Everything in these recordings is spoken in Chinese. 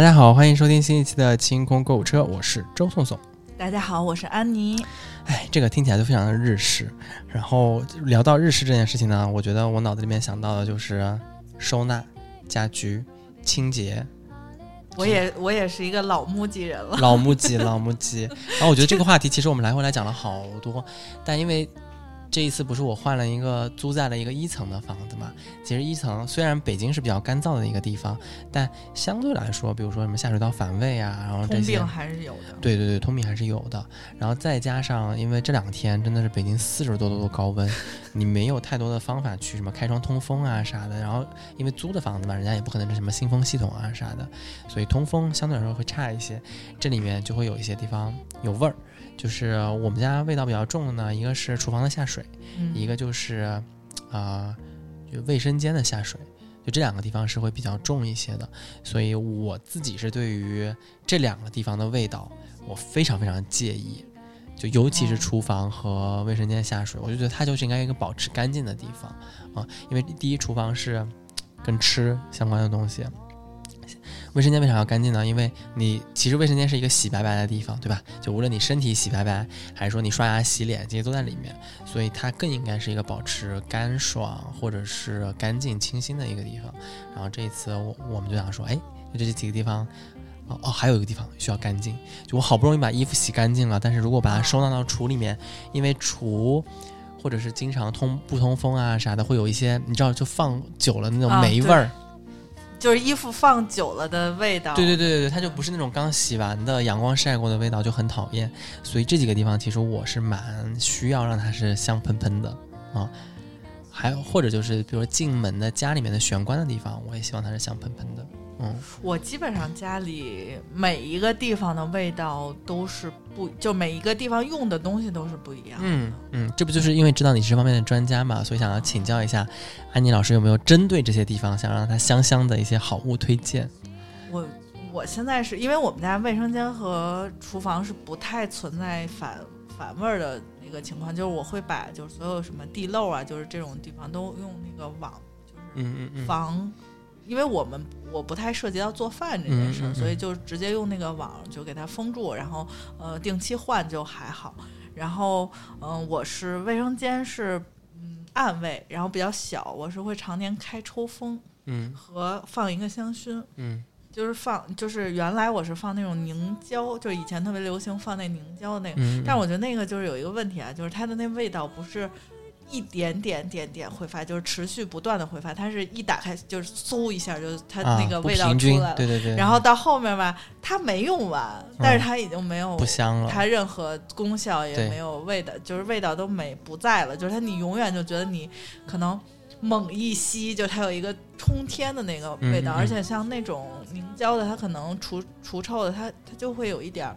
大家好，欢迎收听新一期的清空购物车，我是周颂颂。大家好，我是安妮。哎，这个听起来就非常的日式。然后聊到日式这件事情呢，我觉得我脑子里面想到的就是收纳、家居、清洁。我也我也是一个老木吉人了，老木吉，老木吉。然后我觉得这个话题其实我们来回来讲了好多，但因为。这一次不是我换了一个租在了一个一层的房子嘛？其实一层虽然北京是比较干燥的一个地方，但相对来说，比如说什么下水道反味啊，然后这些通病还是有的。对对对，通病还是有的。然后再加上，因为这两天真的是北京四十多度的高温，你没有太多的方法去什么开窗通风啊啥的。然后因为租的房子嘛，人家也不可能是什么新风系统啊啥的，所以通风相对来说会差一些。这里面就会有一些地方有味儿。就是我们家味道比较重的呢，一个是厨房的下水，一个就是啊，就卫生间的下水，就这两个地方是会比较重一些的。所以我自己是对于这两个地方的味道，我非常非常介意。就尤其是厨房和卫生间下水，我就觉得它就是应该一个保持干净的地方啊，因为第一厨房是跟吃相关的东西。卫生间为啥要干净呢？因为你其实卫生间是一个洗白白的地方，对吧？就无论你身体洗白白，还是说你刷牙洗脸，这些都在里面，所以它更应该是一个保持干爽或者是干净清新的一个地方。然后这一次我我们就想说，哎，就这几个地方，哦哦，还有一个地方需要干净。就我好不容易把衣服洗干净了，但是如果把它收纳到橱里面，因为橱或者是经常通不通风啊啥的，会有一些你知道，就放久了那种霉味儿。就是衣服放久了的味道，对对对对，它就不是那种刚洗完的阳光晒过的味道，就很讨厌。所以这几个地方其实我是蛮需要让它是香喷喷的啊，还或者就是比如进门的家里面的玄关的地方，我也希望它是香喷喷的。嗯，我基本上家里每一个地方的味道都是不，就每一个地方用的东西都是不一样。嗯嗯，这不就是因为知道你是这方面的专家嘛，所以想要请教一下安妮老师有没有针对这些地方想让它香香的一些好物推荐？我我现在是因为我们家卫生间和厨房是不太存在反反味儿的那个情况，就是我会把就是所有什么地漏啊，就是这种地方都用那个网，就是嗯嗯嗯防。因为我们我不太涉及到做饭这件事，所以就直接用那个网就给它封住，然后呃定期换就还好。然后嗯，我是卫生间是嗯暗卫，然后比较小，我是会常年开抽风，嗯，和放一个香薰，嗯，就是放就是原来我是放那种凝胶，就以前特别流行放那凝胶那个，嗯但我觉得那个就是有一个问题啊，就是它的那味道不是。一点点点点挥发，就是持续不断的挥发。它是一打开就是嗖一下，就它那个味道出来了。对对对。然后到后面吧，它没用完，但是它已经没有不香了，它任何功效也没有味道，就是味道都没不在了。就是它，你永远就觉得你可能猛一吸，就它有一个冲天的那个味道。而且像那种凝胶的，它可能除除臭的，它它就会有一点。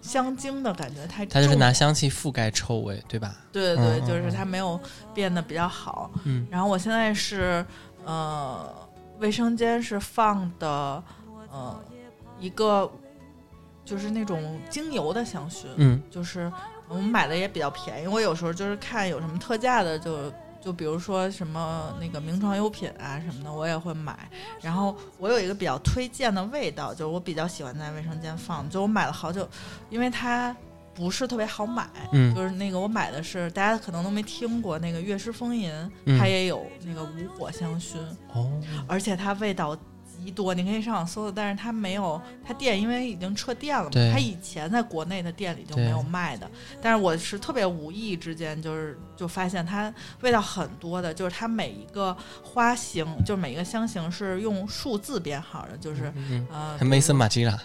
香精的感觉太，它就是拿香气覆盖臭味，对吧？对对对，就是它没有变得比较好。嗯，然后我现在是，呃，卫生间是放的，呃，一个就是那种精油的香薰，嗯，就是我们买的也比较便宜。我有时候就是看有什么特价的就。就比如说什么那个名创优品啊什么的，我也会买。然后我有一个比较推荐的味道，就是我比较喜欢在卫生间放。就我买了好久，因为它不是特别好买。嗯，就是那个我买的是大家可能都没听过那个悦诗风吟，它也有那个无火香薰。哦，而且它味道。极多，你可以上网搜搜，但是它没有，它店因为已经撤店了嘛，它以前在国内的店里就没有卖的。但是我是特别无意之间，就是就发现它味道很多的，就是它每一个花型，就是每一个香型是用数字编号的，就是呃，梅森马吉拉，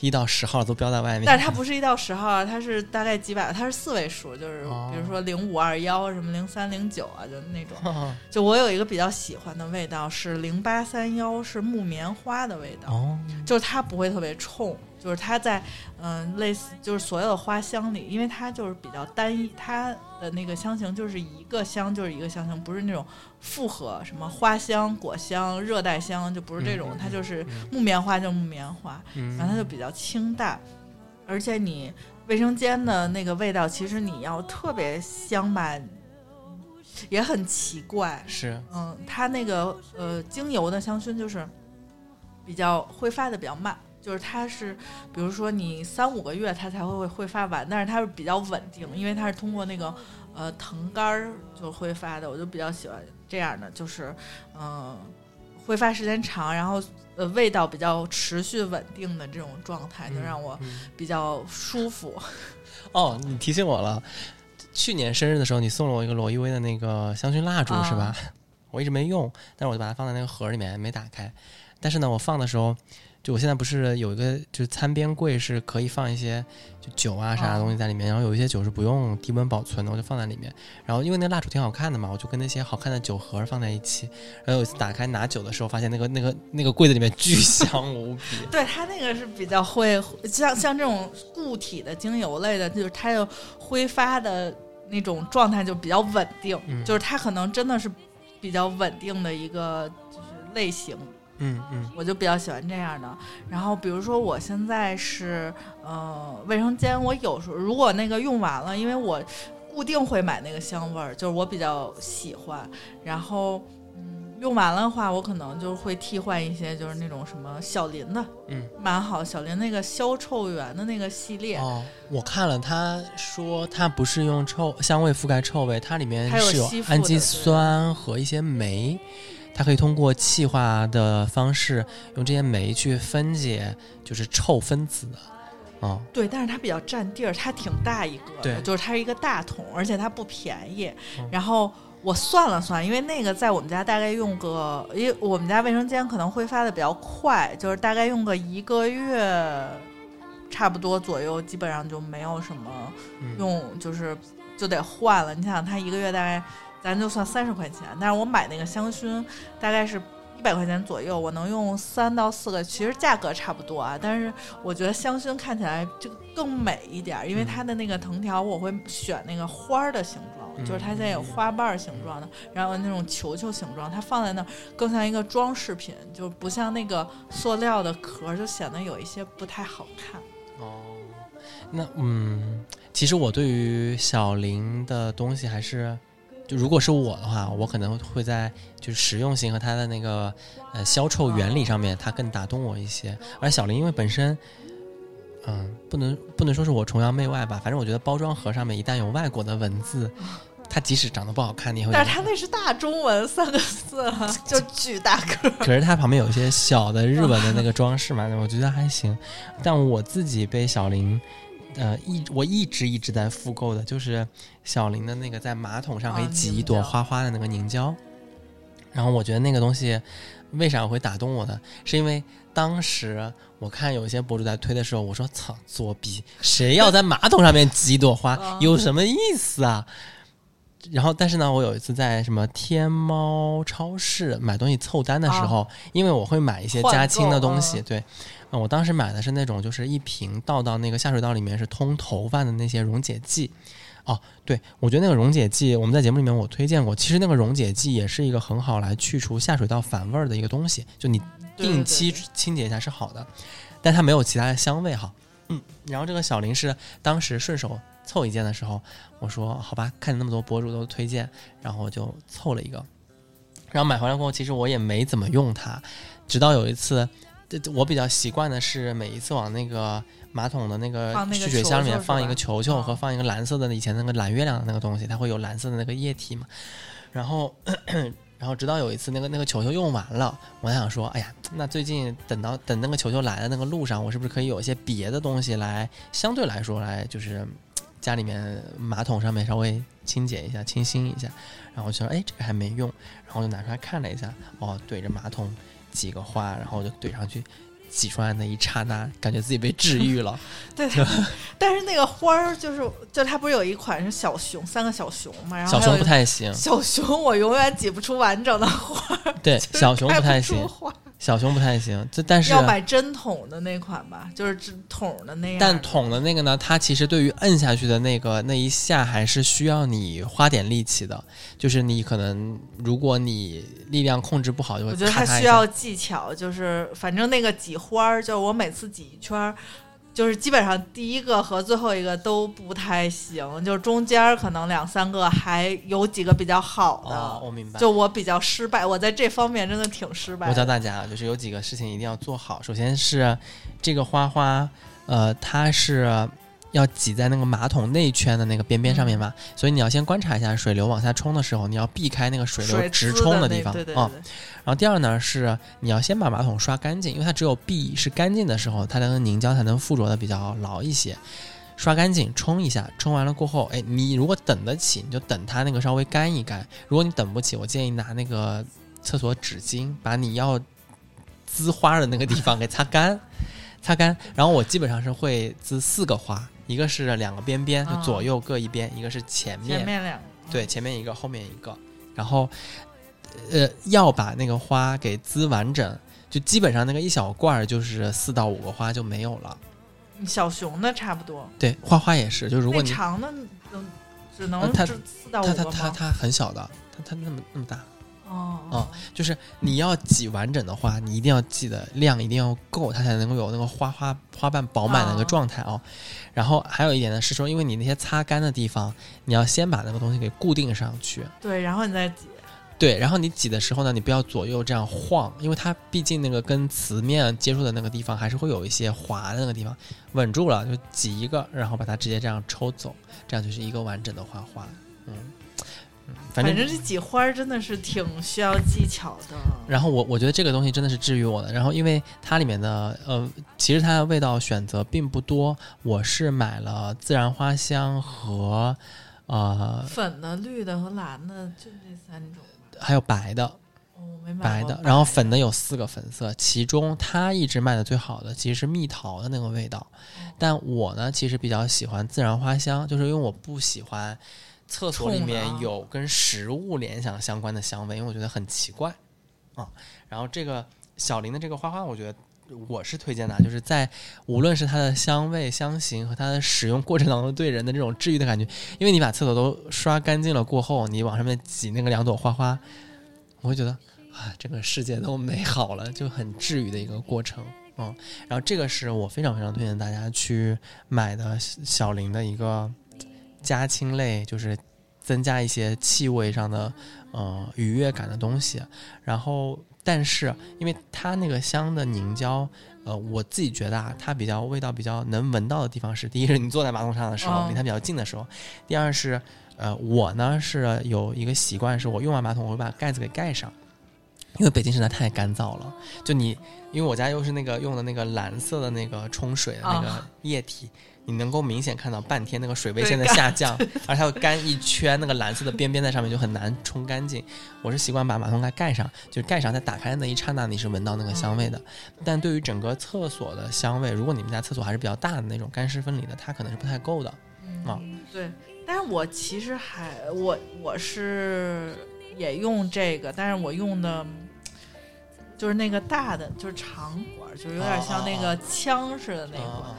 一到十号都标在外面。但是它不是一到十号，它是大概几百，它是四位数，就是比如说零五二幺什么零三零九啊，就那种。就我有一个比较喜欢的味道是零八三幺，是木棉。棉花的味道，就是它不会特别冲，就是它在嗯类似就是所有的花香里，因为它就是比较单一，它的那个香型就是一个香就是一个香型，不是那种复合什么花香、果香、热带香，就不是这种，它就是木棉花就木棉花，然后它就比较清淡，而且你卫生间的那个味道，其实你要特别香吧，也很奇怪，是。嗯，它那个呃精油的香薰就是。比较挥发的比较慢，就是它是，比如说你三五个月它才会挥发完，但是它是比较稳定，因为它是通过那个呃藤杆儿就挥发的，我就比较喜欢这样的，就是嗯挥发时间长，然后呃味道比较持续稳定的这种状态，就让我比较舒服。哦，你提醒我了，去年生日的时候你送了我一个罗意威的那个香薰蜡烛是吧？我一直没用，但是我就把它放在那个盒里面没打开，但是呢，我放的时候。就我现在不是有一个就是餐边柜是可以放一些就酒啊啥的东西在里面，然后有一些酒是不用低温保存的，我就放在里面。然后因为那蜡烛挺好看的嘛，我就跟那些好看的酒盒放在一起。然后有一次打开拿酒的时候，发现那个那个那个柜子里面巨香无比。对它那个是比较会像像这种固体的精油类的，就是它的挥发的那种状态就比较稳定，就是它可能真的是比较稳定的一个就是类型。嗯嗯，我就比较喜欢这样的。然后比如说我现在是呃卫生间，我有时候如果那个用完了，因为我固定会买那个香味儿，就是我比较喜欢。然后嗯用完了的话，我可能就会替换一些，就是那种什么小林的，嗯，蛮好。小林那个消臭源的那个系列哦，我看了，他说它不是用臭香味覆盖臭味，它里面是有氨基酸和一些酶。它可以通过气化的方式，用这些酶去分解，就是臭分子。啊，对，但是它比较占地儿，它挺大一个，对，就是它是一个大桶，而且它不便宜。然后我算了算，因为那个在我们家大概用个，因为我们家卫生间可能挥发的比较快，就是大概用个一个月，差不多左右，基本上就没有什么用，就是就得换了。你想，它一个月大概。咱就算三十块钱，但是我买那个香薰大概是一百块钱左右，我能用三到四个，其实价格差不多啊。但是我觉得香薰看起来就更美一点，因为它的那个藤条我会选那个花儿的形状，就是它现在有花瓣形状的，然后那种球球形状，它放在那儿更像一个装饰品，就不像那个塑料的壳，就显得有一些不太好看。哦，那嗯，其实我对于小林的东西还是。就如果是我的话，我可能会在就是实用性和它的那个呃消臭原理上面，它更打动我一些。而小林因为本身，嗯，不能不能说是我崇洋媚外吧，反正我觉得包装盒上面一旦有外国的文字，它即使长得不好看，你也会。但是它那是大中文三个字，就巨大个。可是它旁边有一些小的日文的那个装饰嘛，我觉得还行。但我自己被小林。呃，一我一直一直在复购的，就是小林的那个在马桶上可以挤一朵花花的那个凝胶。然后我觉得那个东西为啥会打动我呢？是因为当时我看有一些博主在推的时候，我说操，作弊！谁要在马桶上面挤一朵花，有什么意思啊？然后，但是呢，我有一次在什么天猫超市买东西凑单的时候，因为我会买一些加清的东西，对。我当时买的是那种，就是一瓶倒到那个下水道里面是通头发的那些溶解剂。哦，对，我觉得那个溶解剂，我们在节目里面我推荐过。其实那个溶解剂也是一个很好来去除下水道反味儿的一个东西，就你定期清洁一下是好的，但它没有其他的香味哈。嗯，然后这个小林是当时顺手凑一件的时候，我说好吧，看那么多博主都推荐，然后就凑了一个。然后买回来过后，其实我也没怎么用它，直到有一次。我比较习惯的是每一次往那个马桶的那个蓄水箱里面放一个球球和放一个蓝色的以前那个蓝月亮的那个东西，它会有蓝色的那个液体嘛。然后，然后直到有一次那个那个球球用完了，我想说，哎呀，那最近等到等那个球球来的那个路上，我是不是可以有一些别的东西来相对来说来就是家里面马桶上面稍微清洁一下、清新一下？然后我就说，哎，这个还没用，然后就拿出来看了一下，哦，对着马桶。挤个花，然后就怼上去，挤出来那一刹那，感觉自己被治愈了。对，但是那个花儿就是，就它不是有一款是小熊，三个小熊嘛？然后小熊不太行，小熊我永远挤不出完整的花儿。对，小熊不太行。小熊不太行，这但是要买针筒的那款吧，就是针筒的那样。但筒的那个呢，它其实对于摁下去的那个那一下，还是需要你花点力气的。就是你可能如果你力量控制不好，就会。我觉得它需要技巧，就是反正那个挤花儿，就我每次挤一圈儿，就是基本上第一个和最后一个都不太行，就是中间可能两三个还有几个比较好的。我明白。就我比较失败，我在这方面真的挺失败。我教大家，就是有几个事情一定要做好。首先是这个花花，呃，它是。要挤在那个马桶内圈的那个边边上面嘛，所以你要先观察一下水流往下冲的时候，你要避开那个水流直冲的地方啊。然后第二呢是你要先把马桶刷干净，因为它只有壁是干净的时候，它才能凝胶才能附着的比较牢一些。刷干净，冲一下，冲完了过后，哎，你如果等得起，你就等它那个稍微干一干；如果你等不起，我建议拿那个厕所纸巾把你要滋花的那个地方给擦干，擦干。然后我基本上是会滋四个花。一个是两个边边，就左右各一边；一个是前面，前面两个，对，前面一个，后面一个。然后，呃，要把那个花给滋完整，就基本上那个一小罐儿就是四到五个花就没有了。小熊的差不多。对，花花也是，就如果你长的能只能四到五个它它它它很小的，它它那么那么大。哦，就是你要挤完整的话，你一定要记得量一定要够，它才能够有那个花花花瓣饱满的那个状态哦。然后还有一点呢，是说，因为你那些擦干的地方，你要先把那个东西给固定上去。对，然后你再挤。对，然后你挤的时候呢，你不要左右这样晃，因为它毕竟那个跟瓷面接触的那个地方还是会有一些滑的那个地方，稳住了就挤一个，然后把它直接这样抽走，这样就是一个完整的花花。嗯。反正这挤花儿真的是挺需要技巧的。然后我我觉得这个东西真的是治愈我的。然后因为它里面的呃，其实它的味道选择并不多。我是买了自然花香和呃粉的、绿的和蓝的，就这三种。还有白的，哦，没买白的。然后粉的有四个粉色，其中它一直卖的最好的其实是蜜桃的那个味道。但我呢，其实比较喜欢自然花香，就是因为我不喜欢。厕所里面有跟食物联想相关的香味，因为我觉得很奇怪啊。然后这个小林的这个花花，我觉得我是推荐的，就是在无论是它的香味、香型和它的使用过程当中对人的这种治愈的感觉，因为你把厕所都刷干净了过后，你往上面挤那个两朵花花，我会觉得啊，这个世界都美好了，就很治愈的一个过程嗯。然后这个是我非常非常推荐大家去买的小林的一个。加清类就是增加一些气味上的呃愉悦感的东西，然后但是因为它那个香的凝胶，呃，我自己觉得啊，它比较味道比较能闻到的地方是，第一是你坐在马桶上的时候离它比较近的时候，第二是呃我呢是有一个习惯，是我用完马桶我会把盖子给盖上，因为北京实在太干燥了，就你因为我家又是那个用的那个蓝色的那个冲水的那个液体。你能够明显看到半天那个水位线的下降，而它会干一圈，那个蓝色的边边在上面就很难冲干净。我是习惯把马桶盖盖上，就是盖上，在打开的那一刹那你是闻到那个香味的。但对于整个厕所的香味，如果你们家厕所还是比较大的那种干湿分离的，它可能是不太够的。啊，对。但是我其实还我我是也用这个，但是我用的就是那个大的，就是长管，就是有点像那个枪似的那个。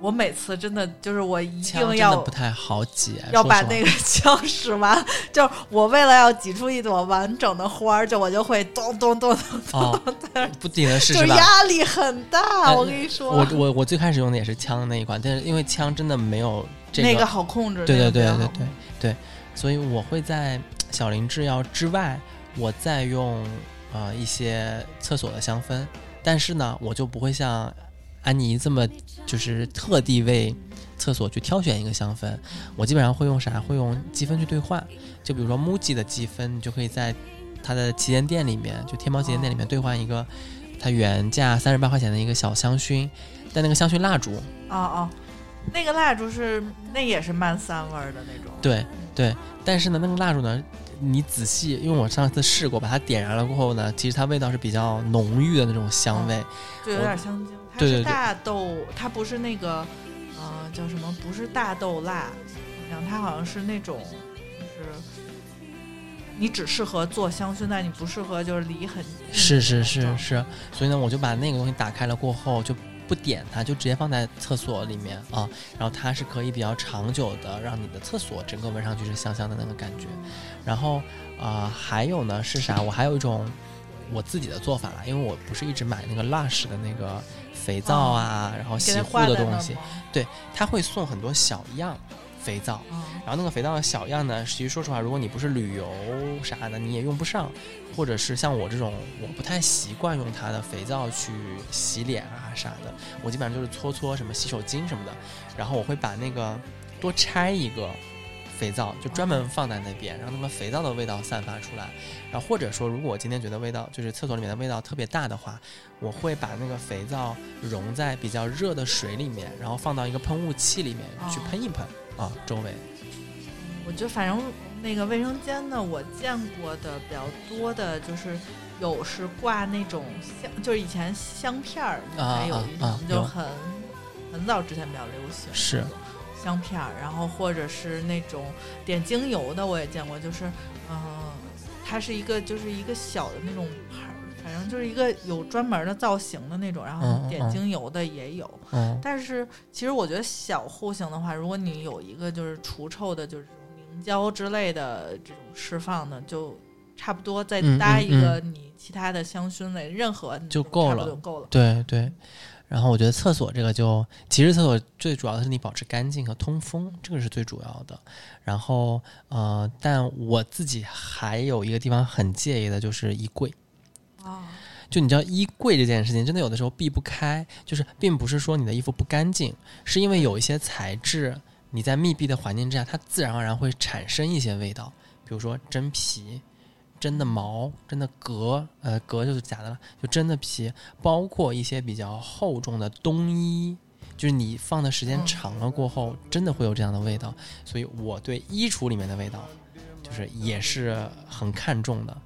我每次真的就是我一定要不太好挤，要把那个枪使完。就我为了要挤出一朵完整的花儿，就我就会咚咚咚咚咚咚，不停的试是吧？压力很大，我跟你说。我我我最开始用的也是枪的那一款，但是因为枪真的没有这个好控制。对对对对对对，所以我会在小林制药之外，我再用呃一些厕所的香氛，但是呢，我就不会像。安妮这么就是特地为厕所去挑选一个香氛，我基本上会用啥？会用积分去兑换。就比如说 MUJI 的积分，你就可以在它的旗舰店里面，就天猫旗舰店里面兑换一个它原价三十八块钱的一个小香薰，但那个香薰蜡烛。哦哦，那个蜡烛是那也是曼三味儿的那种。对对，但是呢，那个蜡烛呢，你仔细，因为我上次试过，把它点燃了过后呢，其实它味道是比较浓郁的那种香味，就有点香精。它是大豆，它不是那个，呃，叫什么？不是大豆蜡，它好像是那种，就是你只适合做香薰，但你不适合就是离很近。是是是是，所以呢，我就把那个东西打开了过后，就不点它，就直接放在厕所里面啊，然后它是可以比较长久的，让你的厕所整个闻上去是香香的那个感觉。然后啊，还有呢是啥？我还有一种。我自己的做法啦，因为我不是一直买那个 Lush 的那个肥皂啊，然后洗护的东西，对，他会送很多小样肥皂，然后那个肥皂的小样呢，其实说实话，如果你不是旅游啥的，你也用不上，或者是像我这种，我不太习惯用它的肥皂去洗脸啊啥的，我基本上就是搓搓什么洗手巾什么的，然后我会把那个多拆一个。肥皂就专门放在那边，让那个肥皂的味道散发出来。然后或者说，如果我今天觉得味道就是厕所里面的味道特别大的话，我会把那个肥皂溶在比较热的水里面，然后放到一个喷雾器里面去喷一喷啊周围。我觉得反正那个卫生间呢，我见过的比较多的就是有是挂那种香，就是以前香片儿，还有一种就很很早之前比较流行是。香片儿，然后或者是那种点精油的，我也见过，就是，嗯，它是一个就是一个小的那种牌儿，反正就是一个有专门的造型的那种，然后点精油的也有。嗯。但是其实我觉得小户型的话，如果你有一个就是除臭的，就是凝胶之类的这种释放的，就差不多再搭一个你其他的香薰类，任何就够了，就够了。对对。然后我觉得厕所这个就，其实厕所最主要的是你保持干净和通风，这个是最主要的。然后呃，但我自己还有一个地方很介意的就是衣柜。啊，就你知道衣柜这件事情，真的有的时候避不开。就是并不是说你的衣服不干净，是因为有一些材质你在密闭的环境之下，它自然而然会产生一些味道，比如说真皮。真的毛，真的革，呃，革就是假的了，就真的皮，包括一些比较厚重的冬衣，就是你放的时间长了过后，真的会有这样的味道。所以我对衣橱里面的味道，就是也是很看重的。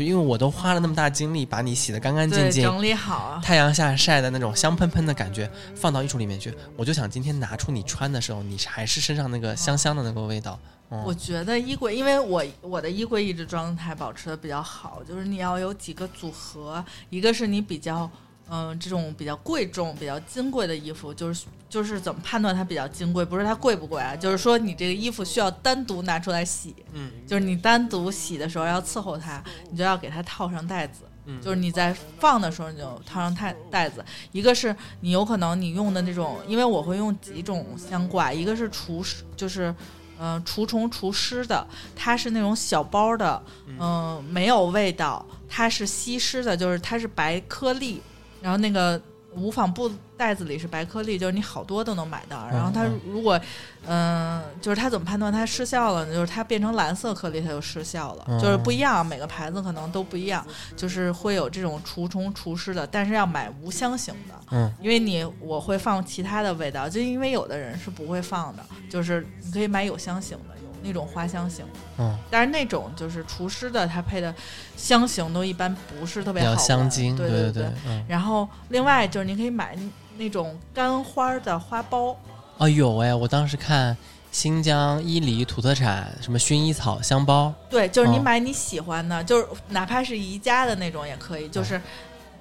就因为我都花了那么大精力把你洗得干干净净，整理好，太阳下晒的那种香喷喷的感觉放到衣橱里面去，我就想今天拿出你穿的时候，你还是身上那个香香的那个味道。我觉得衣柜，因为我我的衣柜一直状态保持的比较好，就是你要有几个组合，一个是你比较嗯这种比较贵重、比较金贵的衣服，就是就是怎么判断它比较金贵，不是它贵不贵啊，就是说你这个衣服需要单独拿出来洗，嗯，就是你单独洗的时候要伺候它，你就要给它套上袋子，嗯，就是你在放的时候你就套上袋袋子，一个是你有可能你用的那种，因为我会用几种香挂，一个是除就是。嗯，除虫除湿的，它是那种小包的，嗯，没有味道，它是吸湿的，就是它是白颗粒，然后那个。无纺布袋子里是白颗粒，就是你好多都能买到。然后它如果，嗯，就是它怎么判断它失效了呢？就是它变成蓝色颗粒，它就失效了。就是不一样，每个牌子可能都不一样。就是会有这种除虫除湿的，但是要买无香型的。嗯，因为你我会放其他的味道，就因为有的人是不会放的，就是你可以买有香型的。那种花香型，嗯，但是那种就是厨师的，他配的香型都一般不是特别好，香精，对对对。然后另外就是您可以买那种干花的花苞。啊，有哎，我当时看新疆伊犁土特产什么薰衣草香包，对，就是你买你喜欢的，就是哪怕是宜家的那种也可以，就是。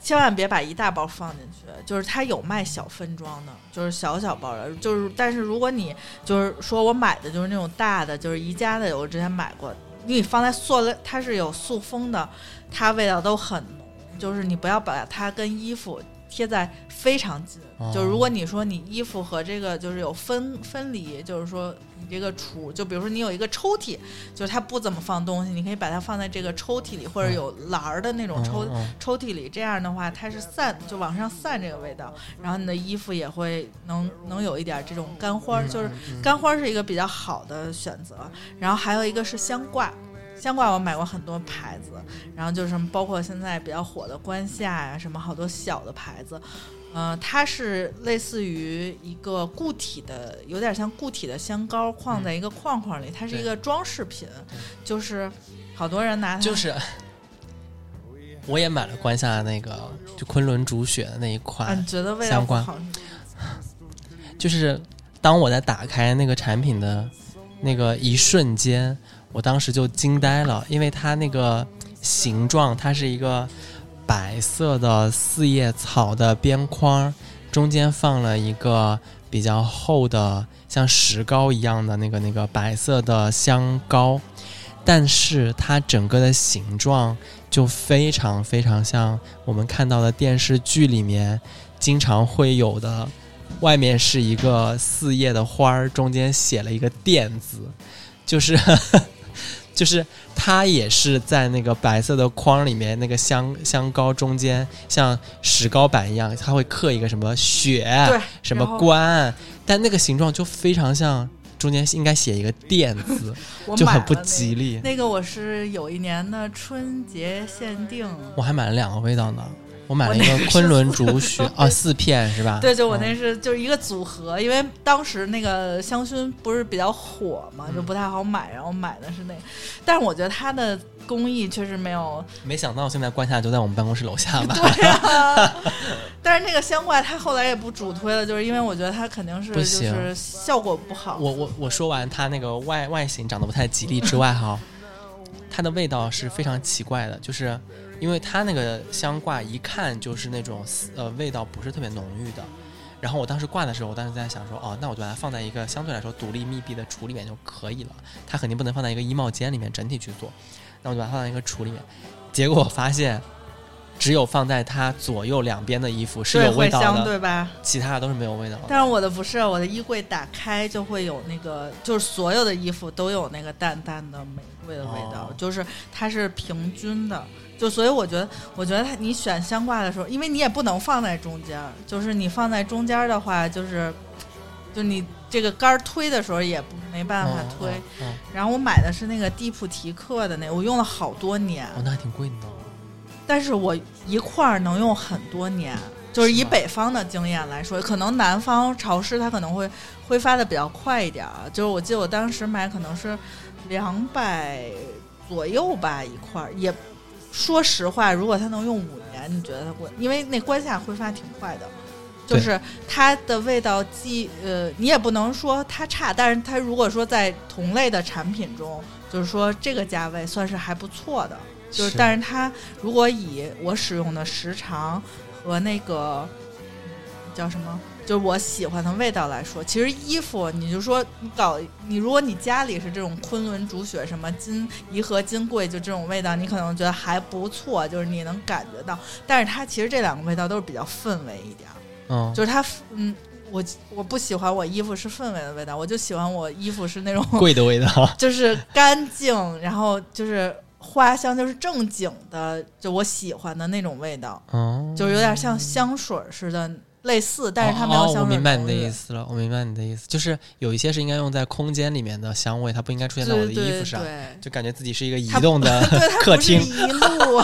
千万别把一大包放进去，就是它有卖小分装的，就是小小包的，就是但是如果你就是说我买的就是那种大的，就是宜家的，我之前买过，你放在塑料，它是有塑封的，它味道都很浓，就是你不要把它跟衣服贴在非常近，就如果你说你衣服和这个就是有分分离，就是说你。这个橱，就比如说你有一个抽屉，就是它不怎么放东西，你可以把它放在这个抽屉里，或者有栏儿的那种抽抽屉里。这样的话，它是散，就往上散这个味道，然后你的衣服也会能能有一点这种干花，就是干花是一个比较好的选择。然后还有一个是香挂，香挂我买过很多牌子，然后就是包括现在比较火的关夏呀，什么好多小的牌子。嗯，它是类似于一个固体的，有点像固体的香膏，框在一个框框里，它是一个装饰品，就是好多人拿它。就是，我也买了关下那个，就昆仑煮雪的那一款，觉得味道好。就是当我在打开那个产品的那个一瞬间，我当时就惊呆了，因为它那个形状，它是一个。白色的四叶草的边框，中间放了一个比较厚的像石膏一样的那个那个白色的香膏，但是它整个的形状就非常非常像我们看到的电视剧里面经常会有的，外面是一个四叶的花儿，中间写了一个“电”字，就是 就是它也是在那个白色的框里面，那个香香膏中间像石膏板一样，它会刻一个什么雪，什么关，但那个形状就非常像。中间应该写一个“电”字，就很不吉利。那个我是有一年的春节限定，我还买了两个味道呢。我买了一个昆仑竹 雪啊，四片是吧？对，就我那是就是一个组合，因为当时那个香薰不是比较火嘛，就不太好买，然后买的是那。但是我觉得它的工艺确实没有。没想到现在关下就在我们办公室楼下吧？对啊。但是那个香怪它后来也不主推了，就是因为我觉得它肯定是就是效果不好。我我我说完它那个外外形长得不太吉利之外哈，它的味道是非常奇怪的，就是。因为它那个香挂一看就是那种呃味道不是特别浓郁的，然后我当时挂的时候，我当时在想说，哦，那我就把它放在一个相对来说独立密闭的橱里面就可以了，它肯定不能放在一个衣帽间里面整体去做，那我就把它放在一个橱里面，结果我发现只有放在它左右两边的衣服是有味道的，对吧？其他的都是没有味道的。但是我的不是，我的衣柜打开就会有那个，就是所有的衣服都有那个淡淡的玫瑰的味道，就是它是平均的。就所以我觉得，我觉得它你选香挂的时候，因为你也不能放在中间，就是你放在中间的话，就是，就你这个杆推的时候也不没办法推。然后我买的是那个蒂普提克的那，我用了好多年。哦，那还挺贵的。但是我一块儿能用很多年，就是以北方的经验来说，可能南方潮湿它可能会挥发的比较快一点啊。就是我记得我当时买可能是两百左右吧一块儿也。说实话，如果它能用五年，你觉得它会？因为那关下挥发挺快的，就是它的味道既呃，你也不能说它差，但是它如果说在同类的产品中，就是说这个价位算是还不错的，就是但是它如果以我使用的时长和那个叫什么？就是我喜欢的味道来说，其实衣服你就说你搞你，如果你家里是这种昆仑竹雪什么金颐和金桂就这种味道，你可能觉得还不错，就是你能感觉到。但是它其实这两个味道都是比较氛围一点，嗯，就是它嗯，我我不喜欢我衣服是氛围的味道，我就喜欢我衣服是那种 贵的味道，就是干净，然后就是花香，就是正经的，就我喜欢的那种味道，嗯，就是有点像香水似的。类似，但是它没有香味。我明白你的意思了，我明白你的意思，就是有一些是应该用在空间里面的香味，它不应该出现在我的衣服上，就感觉自己是一个移动的 客厅。一路，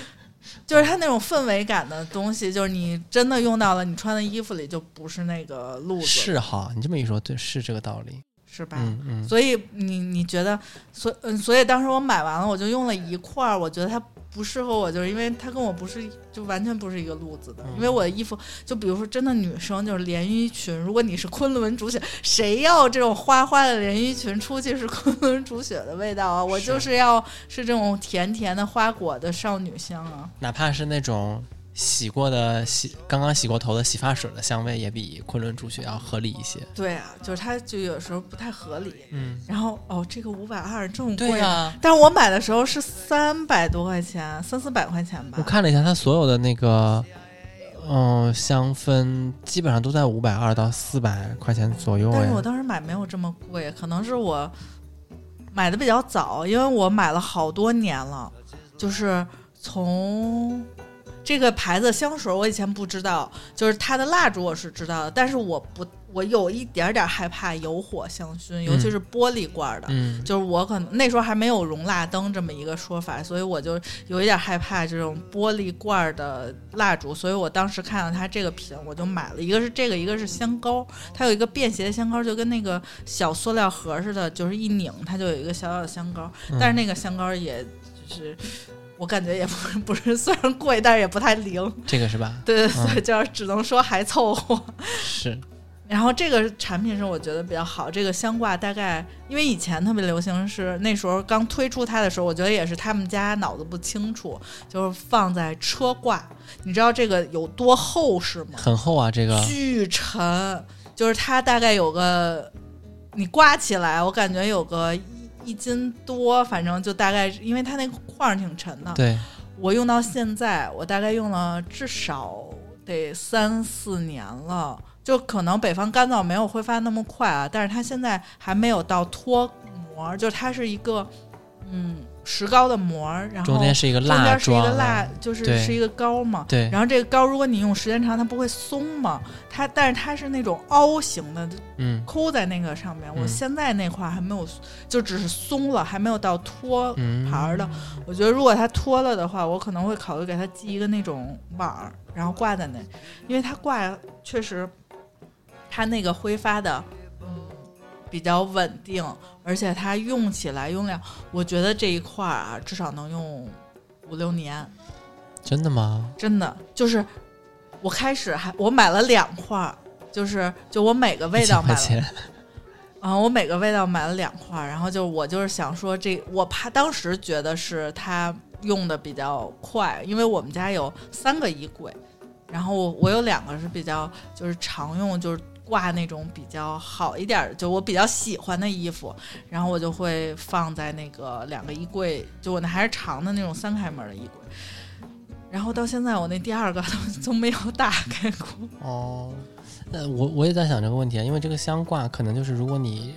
就是它那种氛围感的东西，就是你真的用到了，你穿的衣服里就不是那个路子。是哈，你这么一说，对，是这个道理，是吧？嗯嗯。所以你你觉得，所嗯，所以当时我买完了，我就用了一块儿，我觉得它。不适合我，就是因为他跟我不是，就完全不是一个路子的。因为我的衣服，就比如说真的女生就是连衣裙，如果你是昆仑主雪，谁要这种花花的连衣裙出去是昆仑主雪的味道啊？我就是要是这种甜甜的花果的少女香啊，哪怕是那种。洗过的洗刚刚洗过头的洗发水的香味也比昆仑竹雪要合理一些。对啊，就是它就有时候不太合理。嗯。然后哦，这个五百二这么贵啊！但是我买的时候是三百多块钱，三四百块钱吧。我看了一下，它所有的那个嗯香氛基本上都在五百二到四百块钱左右。但是我当时买没有这么贵，可能是我买的比较早，因为我买了好多年了，就是从。这个牌子香水我以前不知道，就是它的蜡烛我是知道的，但是我不，我有一点点害怕有火香薰，尤其是玻璃罐的，就是我可能那时候还没有容蜡灯这么一个说法，所以我就有一点害怕这种玻璃罐的蜡烛，所以我当时看到它这个品，我就买了一个是这个，一个是香膏，它有一个便携的香膏，就跟那个小塑料盒似的，就是一拧它就有一个小小的香膏，但是那个香膏也就是。我感觉也不不是，虽然贵，但是也不太灵。这个是吧？对对对，就是只能说还凑合。是。然后这个产品是我觉得比较好，这个香挂大概因为以前特别流行，是那时候刚推出它的时候，我觉得也是他们家脑子不清楚，就是放在车挂。你知道这个有多厚实吗？很厚啊，这个。巨沉，就是它大概有个，你挂起来，我感觉有个。一斤多，反正就大概，因为它那个框挺沉的。对，我用到现在，我大概用了至少得三四年了。就可能北方干燥没有挥发那么快啊，但是它现在还没有到脱膜，就它是一个嗯石膏的膜，然后中间是一个蜡中间是一个蜡，就是是一个膏嘛。对，然后这个膏如果你用时间长，它不会松嘛？它但是它是那种凹形的，嗯抠在那个上面。我嗯现在那块儿还没有，就只是松了，还没有到脱嗯牌儿的。我觉得如果它脱了的话，我可能会考虑给它系一个那种网儿，然后挂在那，因为它挂确实，它那个挥发的，嗯，比较稳定，而且它用起来用量，我觉得这一块儿啊，至少能用五六年，真的吗？真的就是我开始还我买了两块儿，就是就我每个味道买了。千块钱，啊，我每个味道买了两块儿，然后就我就是想说这，我怕当时觉得是它用的比较快，因为我们家有三个衣柜，然后我我有两个是比较就是常用，就是挂那种比较好一点儿，就我比较喜欢的衣服，然后我就会放在那个两个衣柜，就我那还是长的那种三开门的衣柜。然后到现在，我那第二个都 都没有打开过。哦，那我我也在想这个问题啊，因为这个箱挂可能就是如果你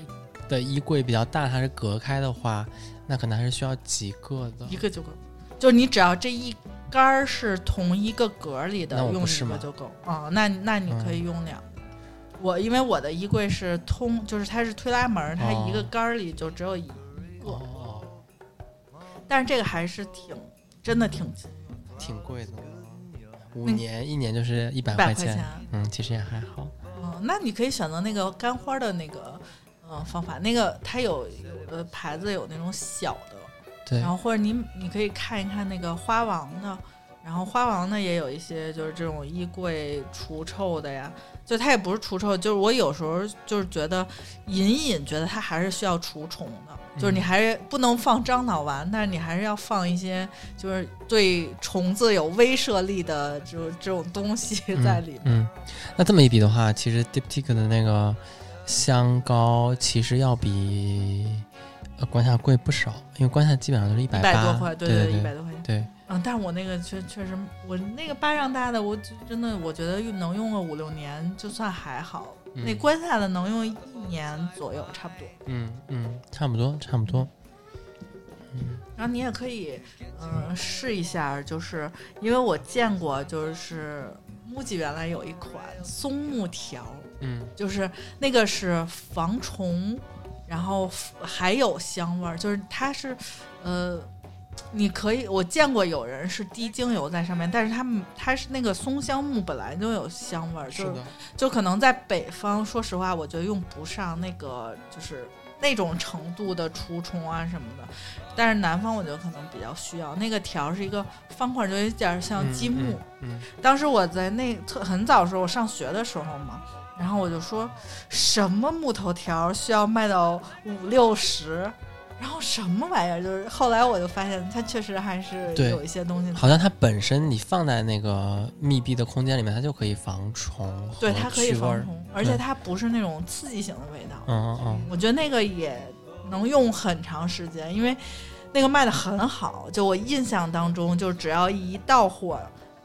的衣柜比较大，它是隔开的话，那可能还是需要几个的一。个就够，就是你只要这一杆儿是同一个格里的，用一个就够啊、那那你可以用两个。我因为我的衣柜是通，就是它是推拉门儿，它一个哦。杆儿里就只有一个，哦，但是这个还是挺真的挺挺贵的，五年一年就是一百块钱。嗯，其实也还好。嗯，那你可以选择那个干花的那个呃方法，那个它有有的牌子有那种小的，对。然，后或者你你可以看一看那个花王的，然后花王呢也有一些就是这种衣柜除臭的呀，就它也不是除臭，就是我有时候就是觉得隐隐觉得它还是需要除虫的，就是你嗯还是不能放樟脑丸，但是你还是要放一些就是对虫子有威慑力的这种这种东西在里面。嗯，那这么一比的话，其实 Diptyque 的那个香膏其实要比呃关夏贵不少，因为关夏基本上都是一百多块，对对对，一对百多块钱。对，嗯，但是我那个确确实，我那个巴掌大的，我真的我觉得用能用个五六年，就算还好。嗯那关下的能用一年左右，差不多。嗯嗯，差不多差不多。然后你也可以，嗯、试一下，就是因为我见过，就是木吉原来有一款松木条，嗯就是那个是防虫，然后还有香味儿，就是它是，呃，你可以我见过有人是滴精油在上面，但是他们它是那个松香木本来就有香味儿，就是的，就可能在北方，说实话，我觉得用不上那个就是那种程度的除虫啊什么的，但是南方我觉得可能比较需要。那个条是一个方块，就有点像积木。嗯，当时我在那特很早的时候，我上学的时候嘛，然后我就说什么木头条需要卖到五六十。然后什么玩意儿？就是后来我就发现，它确实还是有一些东西嗯，好像它本身你放在那个密闭的空间里面，它就可以防虫对它可以。防虫，而且嗯它不是那种刺激型的味道。嗯嗯嗯我觉得那个也能用很长时间，因为那个卖的很好。就我印象当中，就只要一到货，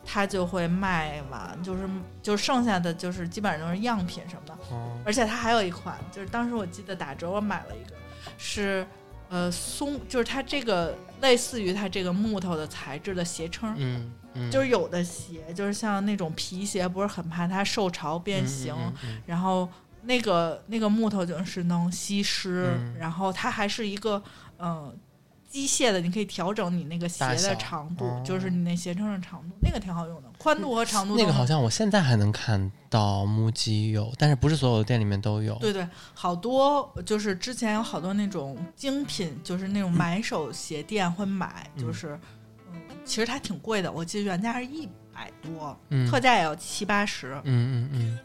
它就会卖完，就是就剩下的就是基本上都是样品什么的。嗯而且它还有一款，就是当时我记得打折我买了一个，是呃松，就是它这个类似于它这个木头的材质的鞋撑。嗯嗯，就是有的鞋，就是像那种皮鞋，不是很怕它受潮变形，嗯嗯然后那个那个木头就是能吸湿，嗯。然后它还是一个嗯、呃机械的，你可以调整你那个鞋的长度，哦就是你那鞋撑的长度，那个挺好用的，宽度和长度都那个好像我现在还能看到木屐有，但是不是所有的店里面都有。对对，好多就是之前有好多那种精品，就是那种买手鞋店会买，嗯就是嗯，其实它挺贵的，我记得原价是一百多，嗯，特价也要七八十。嗯嗯嗯，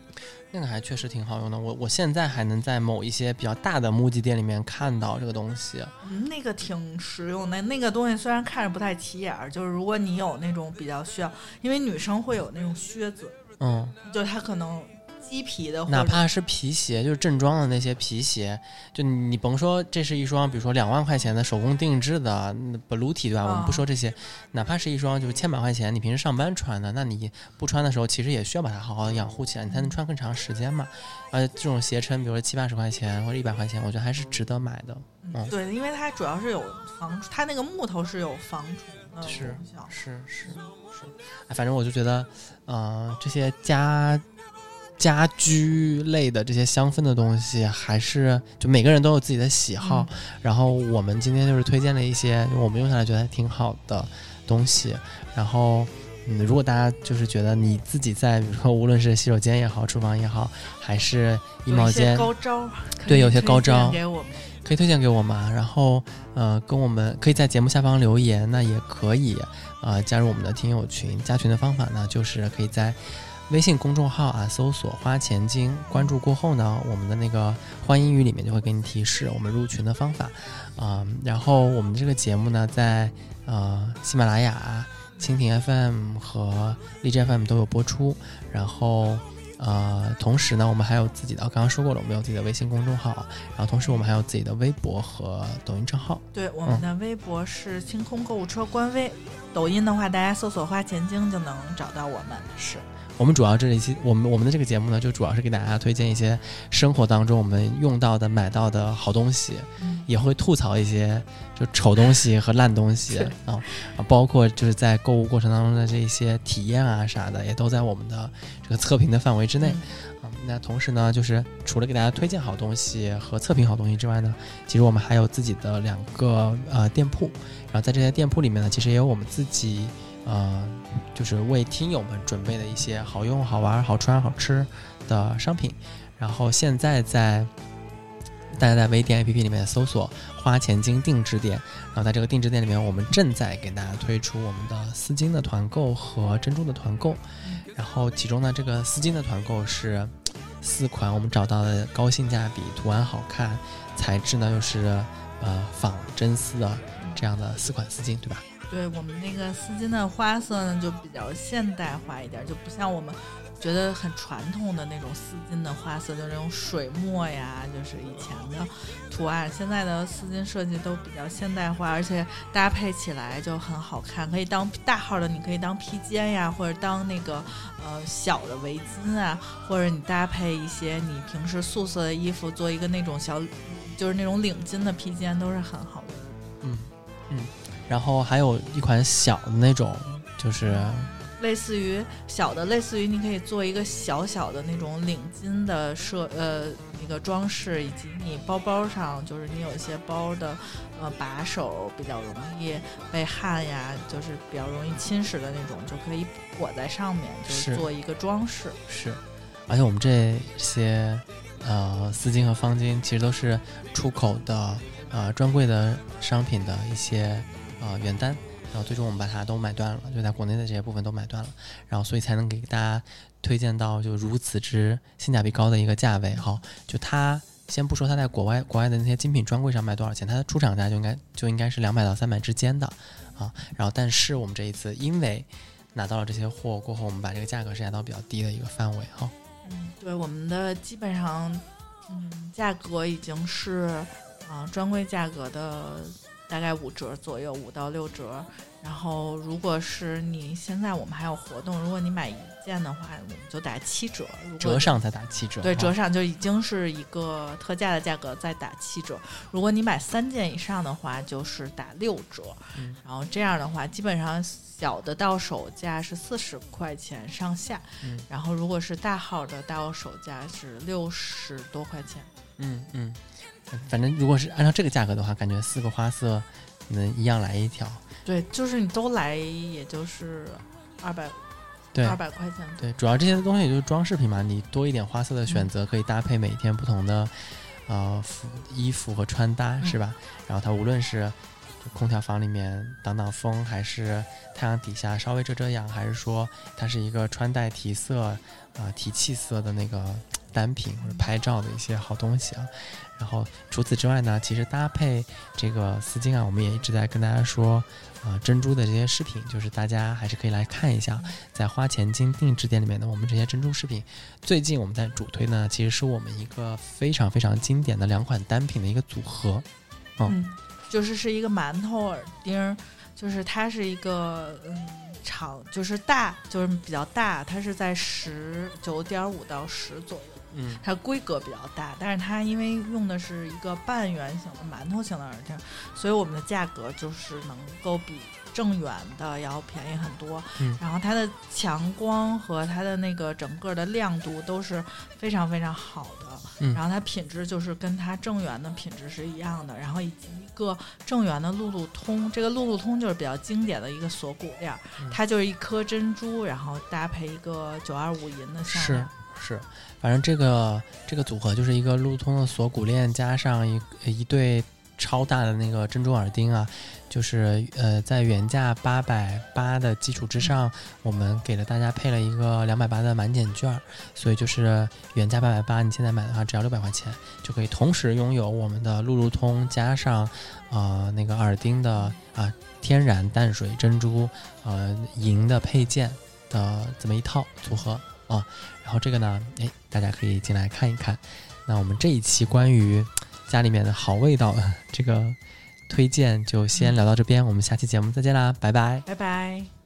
那个还确实挺好用的。我我现在还能在某一些比较大的木屐店里面看到这个东西。嗯，那个挺实用的。那个东西虽然看着不太起眼儿，就是如果你有那种比较需要，因为女生会有那种靴子，嗯就是它可能鸡皮的，哪怕是皮鞋，就是正装的那些皮鞋，就你甭说这是一双，比如说两万块钱的手工定制的 blue 体，对吧？我们不说这些，哪怕是一双就是千把块钱，你平时上班穿的，那你不穿的时候，其实也需要把它好好的养护起来，你才能穿更长时间嘛。而且这种鞋撑，比如说七八十块钱或者一百块钱，我觉得还是值得买的。嗯，对，因为它主要是有防，它那个木头是有防虫的是是是是，反正我就觉得，呃，这些家。家居类的这些香氛的东西，还是就每个人都有自己的喜好。然后我们今天就是推荐了一些我们用下来觉得还挺好的东西。然后，嗯，如果大家就是觉得你自己在，比如说无论是洗手间也好，厨房也好，还是衣帽间，高招，对，有些高招，给我们可以推荐给我们。然后，呃，跟我们可以在节目下方留言，那也可以，呃，加入我们的听友群。加群的方法呢，就是可以在。微信公众号啊，搜索“花钱精”，关注过后呢，我们的那个欢迎语里面就会给你提示我们入群的方法，啊，然后我们这个节目呢，在呃喜马拉雅、蜻蜓 FM 和荔枝 FM 都有播出，然后呃，同时呢，我们还有自己的，刚刚说过了，我们有自己的微信公众号，然后同时我们还有自己的微博和抖音账号。对，我们的微博是清空购物车官微，抖音的话，大家搜索“花钱精”就能找到我们。是。我们主要这一期，我们我们的这个节目呢，就主要是给大家推荐一些生活当中我们用到的、买到的好东西，也会吐槽一些就丑东西和烂东西 啊，包括就是在购物过程当中的这些体验啊啥的，也都在我们的这个测评的范围之内啊。那同时呢，就是除了给大家推荐好东西和测评好东西之外呢，其实我们还有自己的两个呃店铺，然后在这些店铺里面呢，其实也有我们自己。呃，就是为听友们准备的一些好用、好玩、好穿、好吃的商品。然后现在在大家在微店 APP 里面搜索“花钱精定制店”，然后在这个定制店里面，我们正在给大家推出我们的丝巾的团购和珍珠的团购。然后其中呢，这个丝巾的团购是四款我们找到的高性价比、图案好看、材质呢又是呃仿真丝的这样的四款丝巾，对吧？对我们那个丝巾的花色呢，就比较现代化一点，就不像我们觉得很传统的那种丝巾的花色，就那种水墨呀，就是以前的图案。现在的丝巾设计都比较现代化，而且搭配起来就很好看，可以当大号的，你可以当披肩呀，或者当那个呃小的围巾啊，或者你搭配一些你平时素色的衣服，做一个那种小，就是那种领巾的披肩，都是很好的。嗯嗯。然后还有一款小的那种，就是类似于小的，类似于你可以做一个小小的那种领巾的设呃那个装饰，以及你包包上就是你有一些包的呃把手比较容易被汗呀，就是比较容易侵蚀的那种，就可以裹在上面，就是做一个装饰。是，而且我们这些呃丝巾和方巾其实都是出口的呃专柜的商品的一些。啊，原单，然后最终我们把它都买断了，就在国内的这些部分都买断了，然后所以才能给大家推荐到就如此之性价比高的一个价位。哈，就它先不说它在国外国外的那些精品专柜上卖多少钱，它的出厂价就应该就应该是两百到三百之间的啊。然后但是我们这一次因为拿到了这些货过后，我们把这个价格是压到比较低的一个范围哈。嗯，对，我们的基本上嗯价格已经是啊专柜价格的。大概五折左右，五到六折。然后，如果是你现在我们还有活动，如果你买一件的话，我们就打七折。折上再打七折。对，折上就已经是一个特价的价格，再打七折。如果你买三件以上的话，就是打六折。嗯。然后这样的话，基本上小的到手价是四十块钱上下。嗯。然后，如果是大号的到手价是六十多块钱。嗯嗯。反正如果是按照这个价格的话，感觉四个花色能一样来一条。对，就是你都来，也就是二百，对，二百块钱。对，主要这些东西也就是装饰品嘛，你多一点花色的选择，可以搭配每天不同的呃服衣服和穿搭，是吧？然后它无论是空调房里面挡挡风，还是太阳底下稍微遮遮阳，还是说它是一个穿戴提色啊提气色的那个。单品或者拍照的一些好东西啊。然后除此之外呢，其实搭配这个丝巾啊，我们也一直在跟大家说，啊，珍珠的这些饰品，就是大家还是可以来看一下，在花钱金定制店里面的我们这些珍珠饰品。最近我们在主推呢，其实是我们一个非常非常经典的两款单品的一个组合，嗯，就是是一个馒头耳钉，就是它是一个嗯长，就是大，就是比较大，它是在十九点五到十左右。嗯，它规格比较大，但是它因为用的是一个半圆形的馒头型的耳钉，所以我们的价格就是能够比正圆的要便宜很多。嗯，然后它的强光和它的那个整个的亮度都是非常非常好的。嗯，然后它品质就是跟它正圆的品质是一样的。然后以及一个正圆的路路通，这个路路通就是比较经典的一个锁骨链，它就是一颗珍珠，然后搭配一个九二五银的项链。是。反正这个这个组合就是一个路通的锁骨链，加上一一对超大的那个珍珠耳钉啊，就是呃在原价八百八的基础之上，我们给了大家配了一个两百八的满减券，所以就是原价八百八，你现在买的话只要六百块钱就可以同时拥有我们的路路通加上啊那个耳钉的啊天然淡水珍珠呃银的配件的这么一套组合。啊，然后这个呢，哎，大家可以进来看一看。那我们这一期关于家里面的好味道这个推荐就先聊到这边，我们下期节目再见啦，拜拜，拜拜。